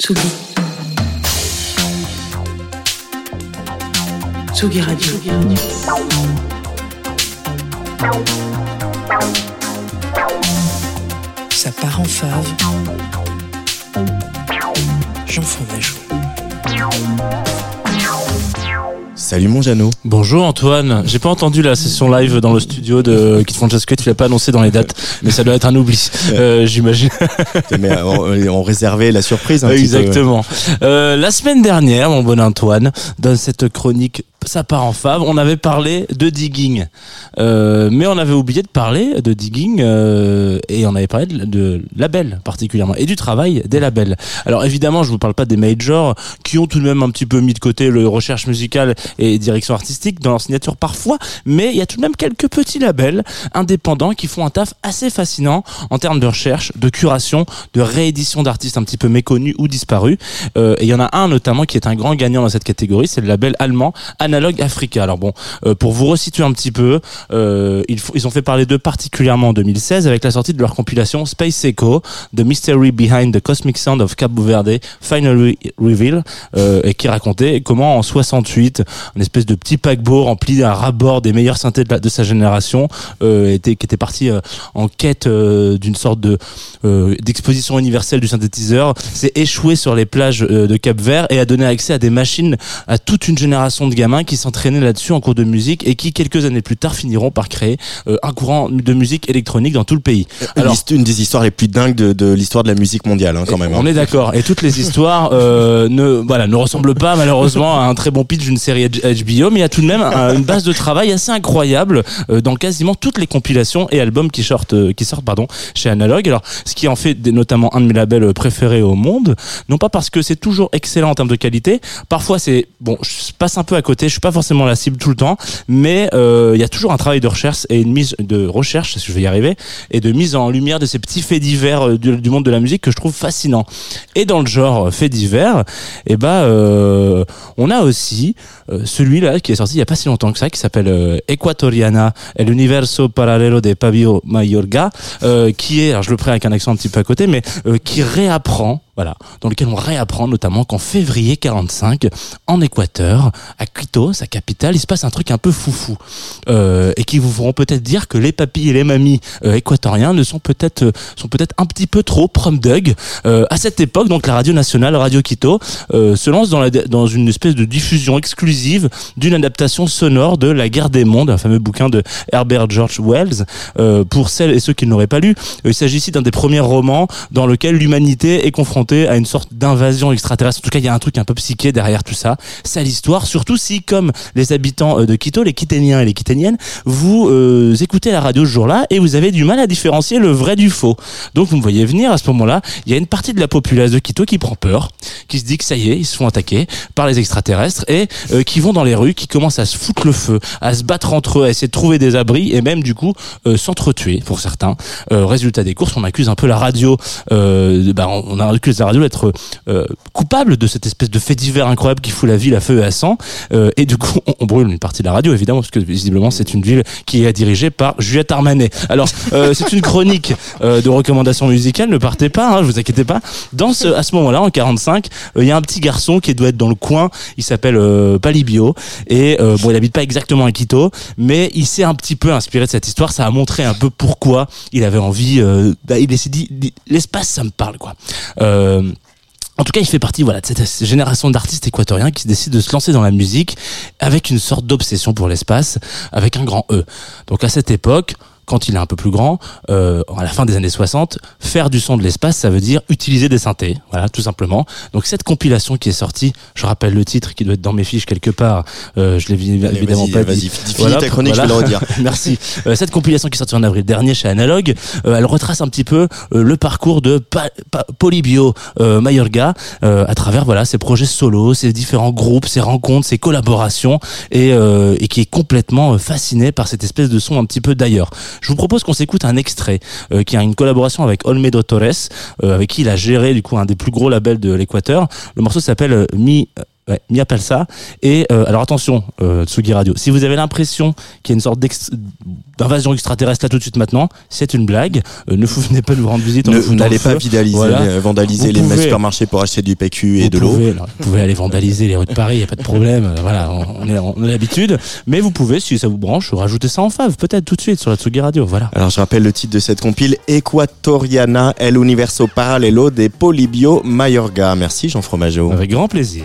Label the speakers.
Speaker 1: Tsugi. Tsugi Radio. Ça part en fave. Mes joues.
Speaker 2: Salut mon Jeannot.
Speaker 3: Bonjour Antoine. J'ai pas entendu la session live dans le studio de Kit Francesco. Tu l'as pas annoncé dans les dates, mais ça doit être un oubli, euh, j'imagine.
Speaker 2: mais on, réservait la surprise. Un
Speaker 3: Exactement. Euh, la semaine dernière, mon bon Antoine, dans cette chronique ça part en fave. On avait parlé de digging, euh, mais on avait oublié de parler de digging euh, et on avait parlé de, labels particulièrement et du travail des labels. Alors évidemment, je vous parle pas des majors qui ont tout de même un petit peu mis de côté le recherche musicale et direction artistique dans leur signature parfois, mais il y a tout de même quelques petits labels indépendants qui font un taf assez fascinant en termes de recherche, de curation, de réédition d'artistes un petit peu méconnus ou disparus. Euh, et il y en a un notamment qui est un grand gagnant dans cette catégorie, c'est le label allemand Alors bon, euh, pour vous resituer un petit peu, euh, ils, ont fait parler d'eux particulièrement en 2016 avec la sortie de leur compilation Space Echo, The Mystery Behind the Cosmic Sound of Cabo Verde, Finally Reveal, euh, et qui racontait comment en 68, un espèce de petit paquebot rempli d'un rabord des meilleurs synthés de, sa génération, était, qui était parti en quête d'une sorte de d'exposition universelle du synthétiseur, s'est échoué sur les plages de Cap Vert et a donné accès à des machines à toute une génération de gamins qui s'entraînaient là-dessus en cours de musique et qui quelques années plus tard finiront par créer euh, un courant de musique électronique dans tout le pays.
Speaker 2: Alors, une des histoires les plus dingues de, l'histoire de la musique mondiale, hein, quand même.
Speaker 3: On
Speaker 2: hein.
Speaker 3: est d'accord. Et toutes les histoires euh, ne voilà ne ressemblent pas malheureusement à un très bon pitch d'une série HBO, mais il y a tout de même une base de travail assez incroyable euh, dans quasiment toutes les compilations et albums qui sortent qui sortent pardon chez Analog. Alors ce qui en fait notamment un de mes labels préférés au monde, non pas parce que c'est toujours excellent en termes de qualité, parfois c'est bon, je passe un peu à côté je suis pas forcément la cible tout le temps, mais euh, il y a toujours un travail de recherche et une mise de recherche, si je vais y arriver, et de mise en lumière de ces petits faits divers euh, du, monde de la musique que je trouve fascinant. Et dans le genre faits divers, et eh ben euh, on a aussi celui-là qui est sorti il y a pas si longtemps que ça, qui s'appelle Equatoriana El Universo Parallelo de Pablo Mayorga, qui est, alors je le prends avec un accent un petit peu à côté, mais qui réapprend voilà, dans lequel on réapprend notamment qu'en février 45, en Équateur, à Quito, sa capitale, il se passe un truc un peu foufou, euh, et qui vous feront peut-être dire que les papis et les mamies euh, équatoriens ne sont peut-être euh, sont peut-être un petit peu trop prom dug. Euh, à cette époque, donc la radio nationale, Radio Quito, euh, se lance dans, la, dans une espèce de diffusion exclusive d'une adaptation sonore de La Guerre des Mondes, un fameux bouquin de Herbert George Wells. pour celles et ceux qui ne l'auraient pas lu, il s'agit ici d'un des premiers romans dans lequel l'humanité est confrontée à une sorte d'invasion extraterrestre. En tout cas, il y a un truc un peu psyché derrière tout ça. C'est l'histoire, surtout si, comme les habitants euh, de Quito, les Quiténiens et les Quiténiennes, vous euh, écoutez la radio ce jour-là et vous avez du mal à différencier le vrai du faux. Donc, vous me voyez venir à ce moment-là, il y a une partie de la populace de Quito qui prend peur, qui se dit que ça y est, ils se font attaquer par les extraterrestres et euh, qui vont dans les rues, qui commencent à se foutre le feu, à se battre entre eux, à essayer de trouver des abris et même du coup s'entretuer pour certains. résultat des courses, on accuse un peu la radio, bah, on accuse la radio d'être euh, coupable de cette espèce de fait divers incroyable qui fout la ville à feu et à sang. Euh, et du coup, on, brûle une partie de la radio, évidemment, parce que visiblement, c'est une ville qui est dirigée par Juliette Armanet. Alors, euh, c'est une chronique de recommandations musicales. Ne partez pas, hein, je vous inquiétez pas. Dans à ce moment-là, en 45, il y a un petit garçon qui doit être dans le coin. Il s'appelle Palibio. Et bon, il habite pas exactement à Quito, mais il s'est un petit peu inspiré de cette histoire. Ça a montré un peu pourquoi il avait envie. Bah, il s'est dit, l'espace, ça me parle, quoi. Euh, en tout cas, il fait partie voilà de cette génération d'artistes équatoriens qui décident de se lancer dans la musique avec une sorte d'obsession pour l'espace, avec un grand E. Donc à cette époque, quand il est un peu plus grand, euh, à la fin des années 60, faire du son de l'espace, ça veut dire utiliser des synthés, voilà, tout simplement. Donc cette compilation qui est sortie, je rappelle le titre qui doit être dans mes fiches quelque part, euh, je l'ai évidemment pas dit.
Speaker 2: Voilà, ta chronique, je vais le redire.
Speaker 3: Merci. Euh, cette compilation qui est sortie en avril dernier chez Analog, euh, elle retrace un petit peu euh, le parcours de pa Polybio Mayorga à travers voilà ses projets solo, ses différents groupes, ses rencontres, ses collaborations et, et qui est complètement fasciné par cette espèce de son un petit peu d'ailleurs. Je vous propose qu'on s'écoute un extrait euh, qui a une collaboration avec Olmedo Torres, euh, avec qui il a géré du coup un des plus gros labels de l'Équateur. Le morceau s'appelle euh, Mi Ouais, Mia Palsa. Et euh, alors attention, euh, Tsugi Radio, si vous avez l'impression qu'il y a une sorte d'invasion extraterrestre là tout de suite maintenant, c'est une blague. Euh, ne vous venez pas nous rendre visite.
Speaker 2: Ne-
Speaker 3: foutant
Speaker 2: N'allez
Speaker 3: le
Speaker 2: pas
Speaker 3: Voilà.
Speaker 2: euh, vandaliser
Speaker 3: Vous
Speaker 2: les
Speaker 3: pouvez-
Speaker 2: supermarchés pour acheter du PQ et
Speaker 3: Vous
Speaker 2: de l'eau.
Speaker 3: vous pouvez aller vandaliser les rues de Paris, il y a pas de problème. Voilà, on, on est, on a l'habitude. Mais vous pouvez, si ça vous branche, rajouter ça en fave, peut-être tout de suite sur la Tsugi Radio. Voilà.
Speaker 2: Alors je rappelle le titre de cette compile Equatoriana El Universo Parallelo de Polibio Mayorga. Merci Jean Fromageau.
Speaker 3: Avec grand plaisir.